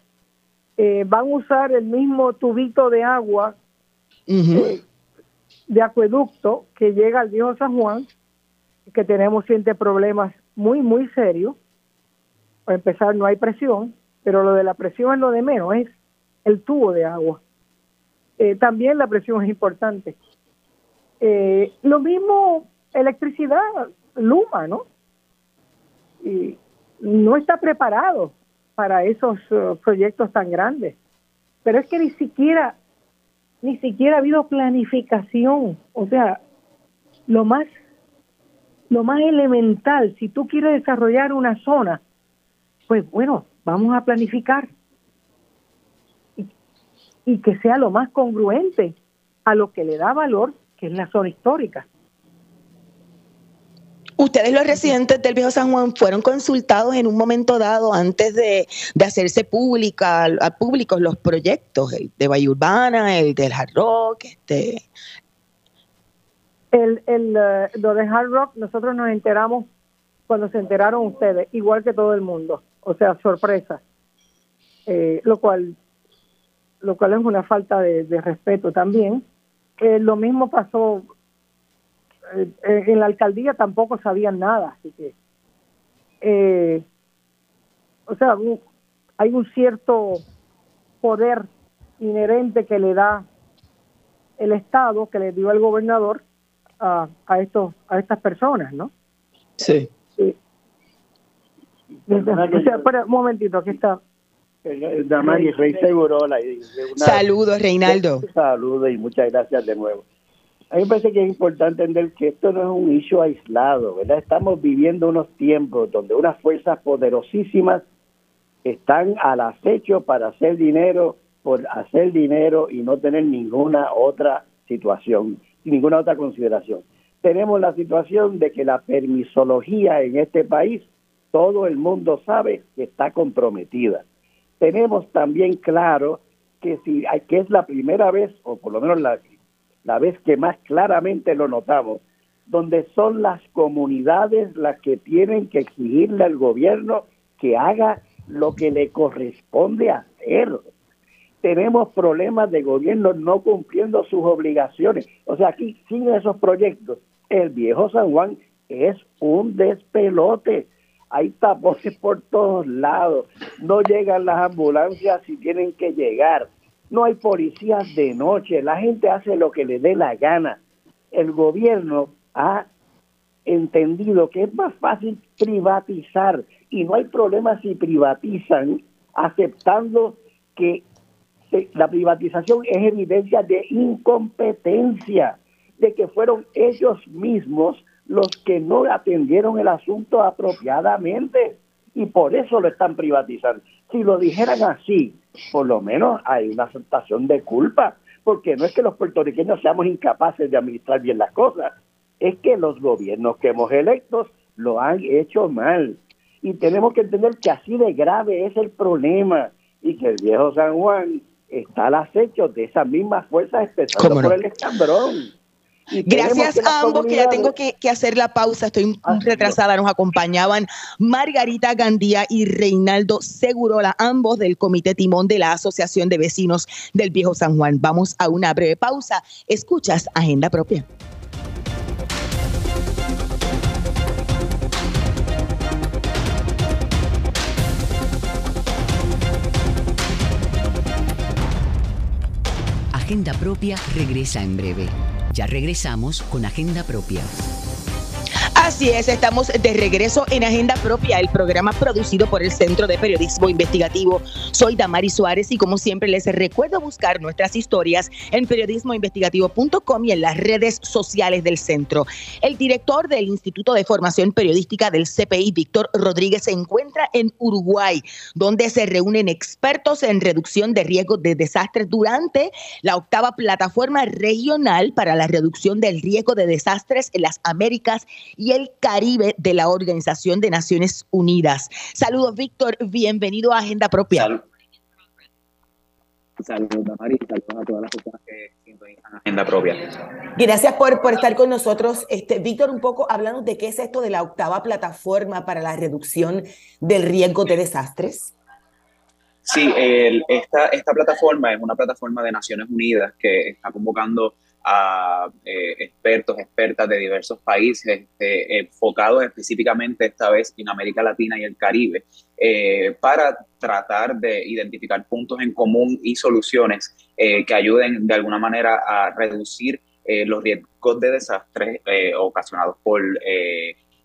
eh, van a usar el mismo tubito de agua de acueducto que llega al viejo San Juan, que tenemos siempre problemas muy, muy serios. Para empezar, no hay presión, pero lo de la presión es lo de menos, es el tubo de agua. Eh, también la presión es importante. Eh, lo mismo electricidad, Luma, ¿no? Y no está preparado para esos uh, proyectos tan grandes. Pero es que ni siquiera, ni siquiera ha habido planificación. O sea, lo más, lo más elemental, si tú quieres desarrollar una zona, pues bueno, vamos a planificar y que sea lo más congruente a lo que le da valor, que es la zona histórica. Ustedes los residentes del Viejo San Juan fueron consultados en un momento dado antes de, hacerse pública, a públicos los proyectos, el de Valle Urbana, el del Hard Rock, este. El, el, eh, lo de Hard Rock, nosotros nos enteramos cuando se enteraron ustedes, igual que todo el mundo, o sea, sorpresa, eh, lo cual lo cual es una falta de, respeto también. Eh, lo mismo pasó eh, en la alcaldía tampoco sabían nada, así que, eh, o sea, hay un cierto poder inherente que le da el Estado, que le dio el gobernador a, a estos a estas personas, ¿no? Sí. sí. O sea, espera, un momentito, aquí está Rey Saludos, Reinaldo. Saludos y muchas gracias de nuevo. A mí me parece que es importante entender que esto no es un issue aislado, ¿verdad? Estamos viviendo unos tiempos donde unas fuerzas poderosísimas están al acecho para hacer dinero, por hacer dinero y no tener ninguna otra situación, ninguna otra consideración. Tenemos la situación de que la permisología en este país, todo el mundo sabe que está comprometida tenemos también claro que si que es la primera vez o por lo menos la, la vez que más claramente lo notamos donde son las comunidades las que tienen que exigirle al gobierno que haga lo que le corresponde hacer. Tenemos problemas de gobierno no cumpliendo sus obligaciones. O sea, aquí sin esos proyectos, el viejo San Juan es un despelote hay tapones por todos lados, no llegan las ambulancias si tienen que llegar, no hay policías de noche, la gente hace lo que le dé la gana. El gobierno ha entendido que es más fácil privatizar y no hay problema si privatizan aceptando que la privatización es evidencia de incompetencia, de que fueron ellos mismos los que no atendieron el asunto apropiadamente y por eso lo están privatizando. Si lo dijeran así, por lo menos hay una aceptación de culpa, porque no es que los puertorriqueños seamos incapaces de administrar bien las cosas, es que los gobiernos que hemos electos lo han hecho mal. Y tenemos que entender que así de grave es el problema y que el viejo San Juan está al acecho de esas mismas fuerzas especiales por el escambrón. Gracias a ambos, que ya tengo que, hacer la pausa, estoy retrasada. Nos acompañaban Margarita Gandía y Reinaldo Segurola, ambos del Comité Timón de la Asociación de Vecinos del Viejo San Juan. Vamos a una breve pausa. Escuchas Agenda Propia. Agenda Propia regresa en breve. Ya regresamos con Agenda Propia. Así es, estamos de regreso en Agenda Propia, el programa producido por el Centro de Periodismo Investigativo. Soy Damari Suárez y como siempre les recuerdo buscar nuestras historias en periodismoinvestigativo.com y en las redes sociales del centro. El director del Instituto de Formación Periodística del CPI, Víctor Rodríguez, se encuentra en Uruguay, donde se reúnen expertos en reducción de riesgos de desastres durante la octava plataforma regional para la reducción del riesgo de desastres en las Américas y el Caribe de la Organización de Naciones Unidas. Saludos, Víctor. Bienvenido a Agenda Propia. Saludos, Mari. Saludos a todas las personas que sintonizan Agenda Propia. Gracias por, por estar con nosotros. Este, Víctor, un poco hablando de qué es esto de la octava plataforma para la reducción del riesgo de desastres. Sí, el, esta, esta plataforma es una plataforma de Naciones Unidas que está convocando a eh, expertos, expertas de diversos países, este, enfocados específicamente esta vez en América Latina y el Caribe, eh, para tratar de identificar puntos en común y soluciones eh, que ayuden de alguna manera a reducir los riesgos de desastres ocasionados por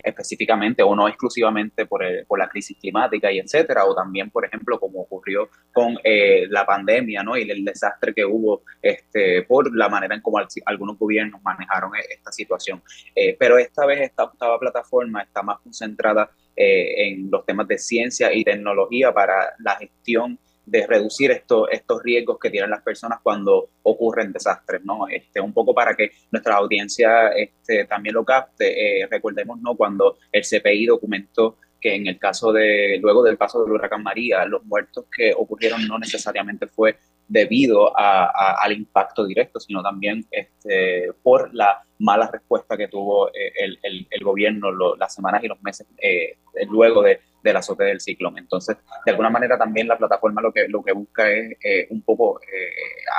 específicamente o no exclusivamente por, por, la crisis climática y etcétera, o también, por ejemplo, como ocurrió con eh, la pandemia ¿no? y el desastre que hubo este, por la manera en cómo algunos gobiernos manejaron e-, esta situación. Eh, pero esta vez esta octava plataforma está más concentrada eh, en los temas de ciencia y tecnología para la gestión de reducir estos, estos riesgos que tienen las personas cuando ocurren desastres, ¿no? Este, un poco para que nuestra audiencia este, también lo capte. Eh, recordemos, ¿no? Cuando el CPI documentó que en el caso de, luego del paso del huracán María, los muertos que ocurrieron no necesariamente fue debido al impacto directo, sino también este, por la mala respuesta que tuvo eh, el, el, gobierno las semanas y los meses eh, luego de, del azote del ciclón. Entonces, de alguna manera también la plataforma lo que, lo busca es eh, un poco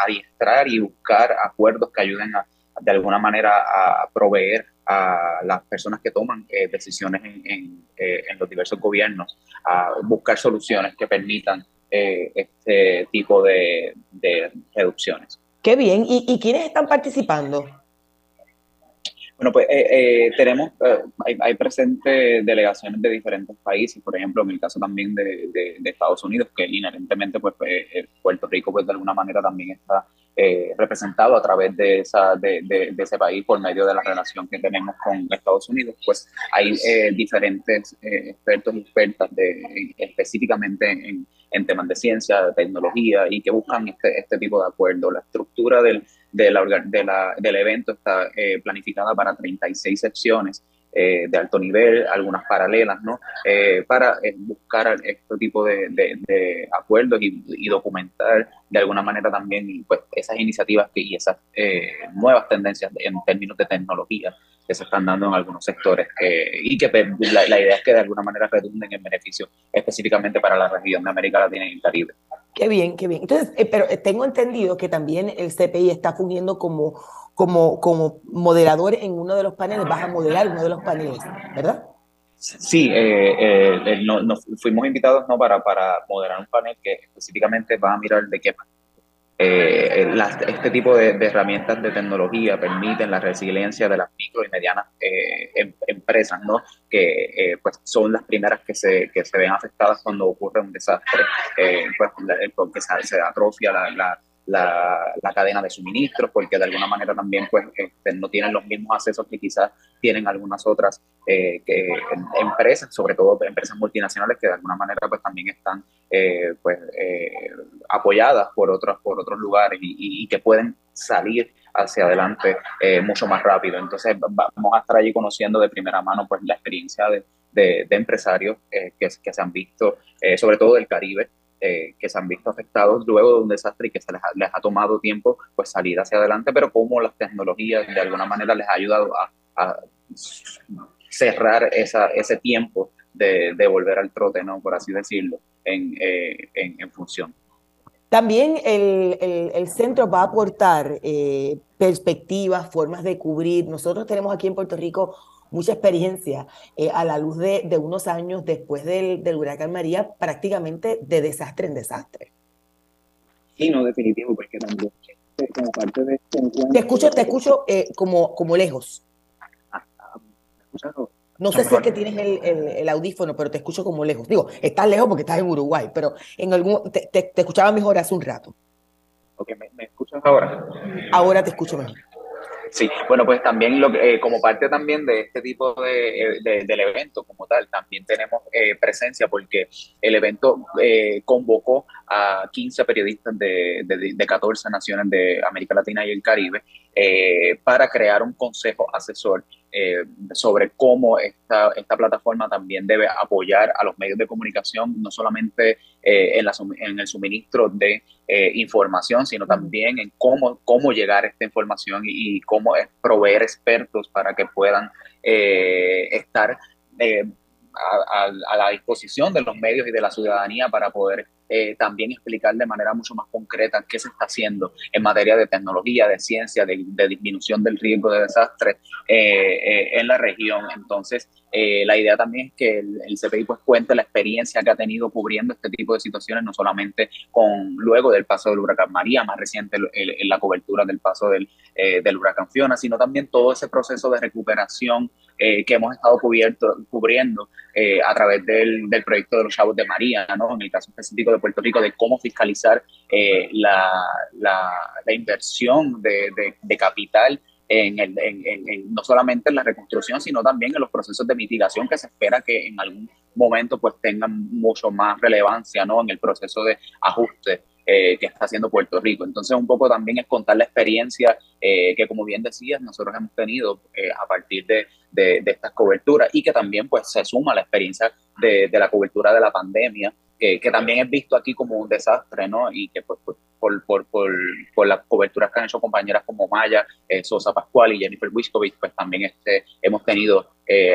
adiestrar y buscar acuerdos que ayuden a, de alguna manera a proveer a las personas que toman decisiones en, en, en, los diversos gobiernos, a buscar soluciones que permitan eh, este tipo de, reducciones. Qué bien. ¿Y, quiénes están participando? Bueno, pues eh, eh, tenemos, hay, hay presentes delegaciones de diferentes países, por ejemplo, en el caso también de, de, Estados Unidos, que inherentemente pues, Puerto Rico pues de alguna manera también está representado a través de, esa, de, ese país por medio de la relación que tenemos con Estados Unidos, pues hay diferentes expertos y expertas de, específicamente en, temas de ciencia, de tecnología y que buscan este, este tipo de acuerdo. La estructura del, del evento está eh, planificada para 36 secciones eh, de alto nivel, algunas paralelas, ¿no? Eh, para buscar este tipo de, de, acuerdos y, documentar de alguna manera también pues, esas iniciativas que, y esas nuevas tendencias en términos de tecnología que se están dando en algunos sectores y que pues, la, la, idea es que de alguna manera redunden en beneficio específicamente para la región de América Latina y el Caribe. Qué bien, qué bien. Entonces, eh, pero eh, tengo entendido que también el CPI está fungiendo como, como, como moderador en uno de los paneles, vas a moderar uno de los paneles, ¿verdad? Sí, eh, nos fuimos invitados ¿no? para, para moderar un panel que específicamente va a mirar de qué eh, este tipo de, herramientas de tecnología permiten la resiliencia de las micro y medianas eh, em, empresas, ¿no? que eh, pues son las primeras que se, que se ven afectadas cuando ocurre un desastre, pues, porque se, se atrofia la, la, la, cadena de suministros, porque de alguna manera también pues, este, no tienen los mismos accesos que quizás tienen algunas otras eh, empresas, sobre todo empresas multinacionales que de alguna manera pues, también están eh, pues, eh, apoyadas por otros, por otros lugares y, que pueden salir hacia adelante mucho más rápido. Entonces vamos a estar allí conociendo de primera mano pues, la experiencia de, de, empresarios que, que, se han visto, sobre todo del Caribe, eh, que se han visto afectados luego de un desastre y que se les ha, tomado tiempo pues salir hacia adelante, pero como las tecnologías de alguna manera les ha ayudado a, cerrar ese tiempo de, volver al trote, ¿no? por así decirlo, en, eh, en, función. También el, el, el, centro va a aportar eh, perspectivas, formas de cubrir. Nosotros tenemos aquí en Puerto Rico mucha experiencia eh, a la luz de, de, unos años después del, del, huracán María, prácticamente de desastre en desastre. Sí, no, definitivo, porque también este, como parte de este Te escucho, te escucho eh, como, como lejos. Ah, ah, No sé si es que tienes el, audífono, pero te escucho como lejos. Digo, estás lejos porque estás en Uruguay, pero en algún te, te, escuchaba mejor hace un rato. Ok, ¿me, me escuchas ahora? Ahora te escucho mejor. Sí, bueno, pues también lo, eh, como parte también de este tipo de, eh, del evento como tal, también tenemos eh, presencia porque el evento convocó a 15 periodistas de, de, de, 14 naciones de América Latina y el Caribe para crear un consejo asesor sobre cómo esta, esta plataforma también debe apoyar a los medios de comunicación, no solamente en, la, en el suministro de información, sino también en cómo, cómo llegar a esta información y, y cómo proveer expertos para que puedan eh, estar eh, a, la disposición de los medios y de la ciudadanía para poder eh, también explicar de manera mucho más concreta qué se está haciendo en materia de tecnología, de ciencia, de, disminución del riesgo de desastres en la región. Entonces, la idea también es que el, CPI pues cuente la experiencia que ha tenido cubriendo este tipo de situaciones, no solamente con luego del paso del huracán María, más reciente en la cobertura del paso del, del huracán Fiona, sino también todo ese proceso de recuperación eh, que hemos estado cubierto, cubriendo eh, a través del, del, proyecto de los Chavos de María, ¿no? en el caso específico de Puerto Rico, de cómo fiscalizar eh, la, la, la, inversión de, de, de capital en el, en, en, no solamente en la reconstrucción, sino también en los procesos de mitigación que se espera que en algún momento pues tengan mucho más relevancia ¿no? en el proceso de ajuste eh, que está haciendo Puerto Rico. Entonces, un poco también es contar la experiencia eh, que, como bien decías, nosotros hemos tenido eh, a partir de, de, estas coberturas y que también pues se suma la experiencia de, de la cobertura de la pandemia, que, también es visto aquí como un desastre, ¿no? Y que pues, pues por, por, por, por, las coberturas que han hecho compañeras como Maya, Sosa Pascual y Jennifer Wiskovich, pues también este, hemos tenido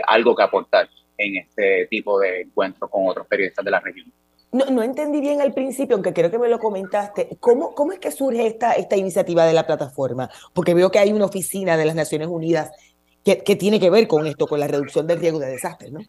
algo que aportar en este tipo de encuentros con otros periodistas de la región. No, no, entendí bien al principio, aunque creo que me lo comentaste. ¿Cómo, cómo es que surge esta, esta iniciativa de la plataforma? Porque veo que hay una oficina de las Naciones Unidas que, que tiene que ver con esto, con la reducción del riesgo de desastres, ¿no?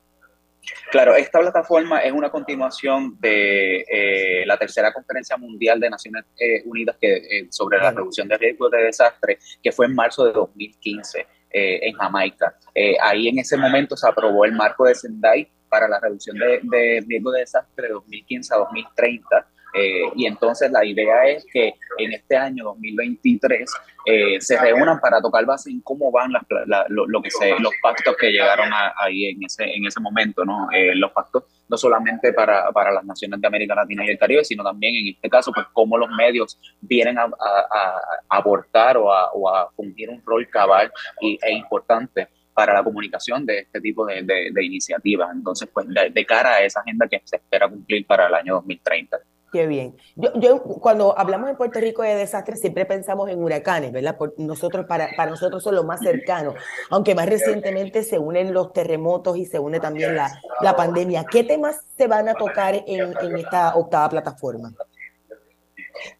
Claro, esta plataforma es una continuación de eh, la tercera conferencia mundial de Naciones eh, Unidas que, eh, sobre la reducción del riesgo de desastres, que fue en marzo de 2015 en Jamaica. ahí en ese momento se aprobó el marco de Sendai para la reducción de, de riesgo de desastre de 2015 a 2030. Eh, y entonces la idea es que en este año 2023 eh, se reúnan para tocar base en cómo van las, se, los pactos que llegaron ahí en ese, en ese momento, ¿no? Eh, los pactos no solamente para, para, las naciones de América Latina y el Caribe, sino también en este caso, pues cómo los medios vienen a, a, aportar o a, o a cumplir un rol cabal y, e importante para la comunicación de este tipo de, de, iniciativas. Entonces, pues de, cara a esa agenda que se espera cumplir para el año 2030. Qué bien. Yo, yo, cuando hablamos en Puerto Rico de desastres siempre pensamos en huracanes, ¿verdad? Por nosotros, para, nosotros son los más cercanos, aunque más recientemente se unen los terremotos y se une también la, pandemia. ¿Qué temas se van a tocar en esta octava plataforma?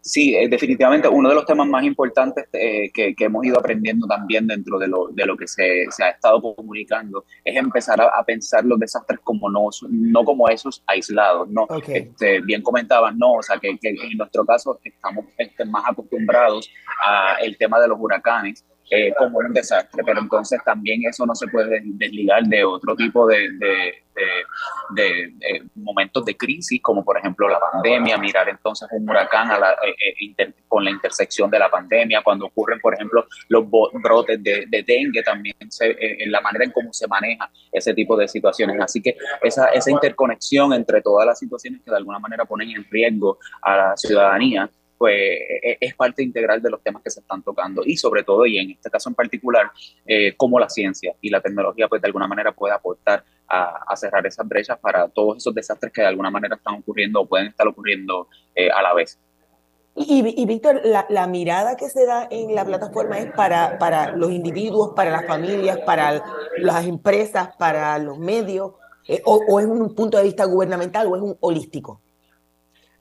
Sí, eh, definitivamente uno de los temas más importantes eh, que, hemos ido aprendiendo también dentro de lo, de lo que se, se ha estado comunicando es empezar a, pensar los desastres como no, no como esos aislados, ¿no? Este, bien comentaban, no, o sea, que, en nuestro caso estamos este, más acostumbrados al tema de los huracanes, eh, como un desastre, pero entonces también eso no se puede desligar de otro tipo de, de, momentos de crisis, como por ejemplo la pandemia, mirar entonces un huracán a la, eh, eh, con la intersección de la pandemia, cuando ocurren, por ejemplo, los brotes de, dengue, también en la manera en cómo se maneja ese tipo de situaciones. Así que esa, esa interconexión entre todas las situaciones que de alguna manera ponen en riesgo a la ciudadanía, pues e, es parte integral de los temas que se están tocando y sobre todo, y en este caso en particular, eh, cómo la ciencia y la tecnología pues de alguna manera puede aportar a, cerrar esas brechas para todos esos desastres que de alguna manera están ocurriendo o pueden estar ocurriendo eh, a la vez. Y, Víctor, la, mirada que se da en la plataforma es para, para los individuos, para las familias, para las empresas, para los medios, eh, o es un punto de vista gubernamental o es un holístico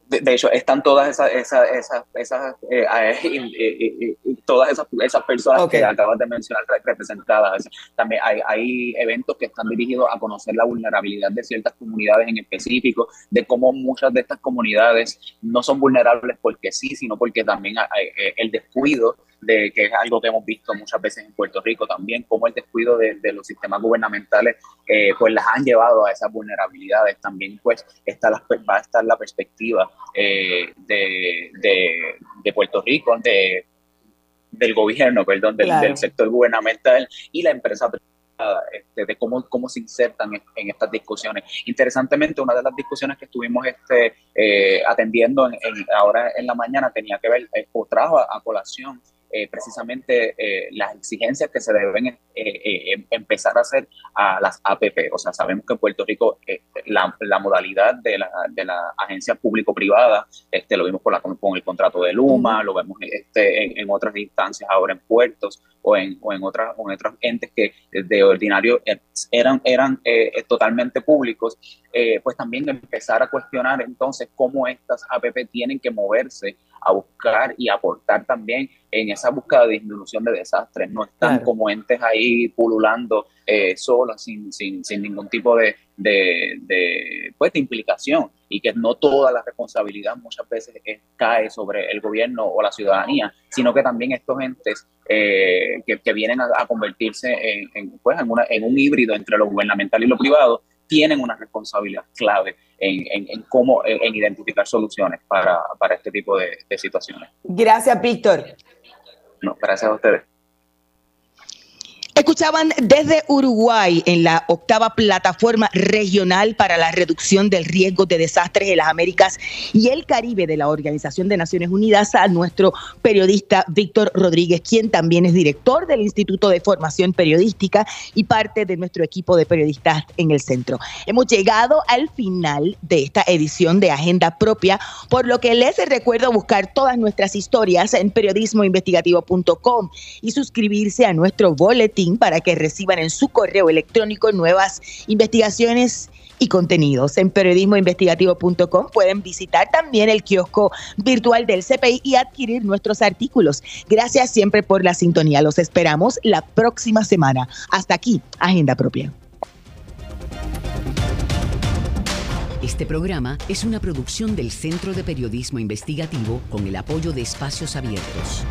de, hecho, están todas esas, esas, esas, esas eh, eh, eh, todas esas, esas personas que acabas de mencionar representadas. También hay, hay eventos que están dirigidos a conocer la vulnerabilidad de ciertas comunidades en específico, de cómo muchas de estas comunidades no son vulnerables porque sí, sino porque también hay, el descuido de que es algo que hemos visto muchas veces en Puerto Rico también, cómo el descuido de, los sistemas gubernamentales eh, pues las han llevado a esas vulnerabilidades. También pues está la, va a estar la perspectiva eh, de, de, Puerto Rico, de, del gobierno, perdón, del, del sector gubernamental y la empresa privada este, de cómo, cómo se insertan en, estas discusiones. Interesantemente, una de las discusiones que estuvimos este, eh, atendiendo ahora en la mañana tenía que ver, eh, o trajo a colación eh, precisamente eh, las exigencias que se deben eh, em, empezar a hacer a las APP. O sea, sabemos que en Puerto Rico la, la, modalidad de la, de la agencia público-privada, este, lo vimos con, la, con, el contrato de Luma, lo vemos este, en, otras instancias ahora en puertos o en, o en, otras, o en otros entes que de ordinario eran, eran totalmente públicos, pues también empezar a cuestionar entonces cómo estas APP tienen que moverse a buscar y aportar también en esa búsqueda de disminución de desastres. No están como entes ahí pululando eh, solos, sin, sin, sin, ningún tipo de, de, pues, de implicación y que no toda la responsabilidad muchas veces cae sobre el gobierno o la ciudadanía, sino que también estos entes eh, que, que, vienen a, convertirse en, en, pues, en, una, en un híbrido entre lo gubernamental y lo privado, tienen una responsabilidad clave en, en, cómo en identificar soluciones para, para este tipo de, de situaciones. Gracias, Víctor. No, gracias a ustedes. Escuchaban desde Uruguay en la octava plataforma regional para la reducción del riesgo de desastres en las Américas y el Caribe de la Organización de Naciones Unidas a nuestro periodista Víctor Rodríguez, quien también es director del Instituto de Formación Periodística y parte de nuestro equipo de periodistas en el centro. Hemos llegado al final de esta edición de Agenda Propia, por lo que les recuerdo buscar todas nuestras historias en periodismoinvestigativo.com y suscribirse a nuestro para que reciban en su correo electrónico nuevas investigaciones y contenidos. En periodismoinvestigativo.com pueden visitar también el kiosco virtual del CPI y adquirir nuestros artículos. Gracias siempre por la sintonía. Los esperamos la próxima semana. Hasta aquí, Agenda Propia. Este programa es una producción del Centro de Periodismo Investigativo con el apoyo de Espacios Abiertos.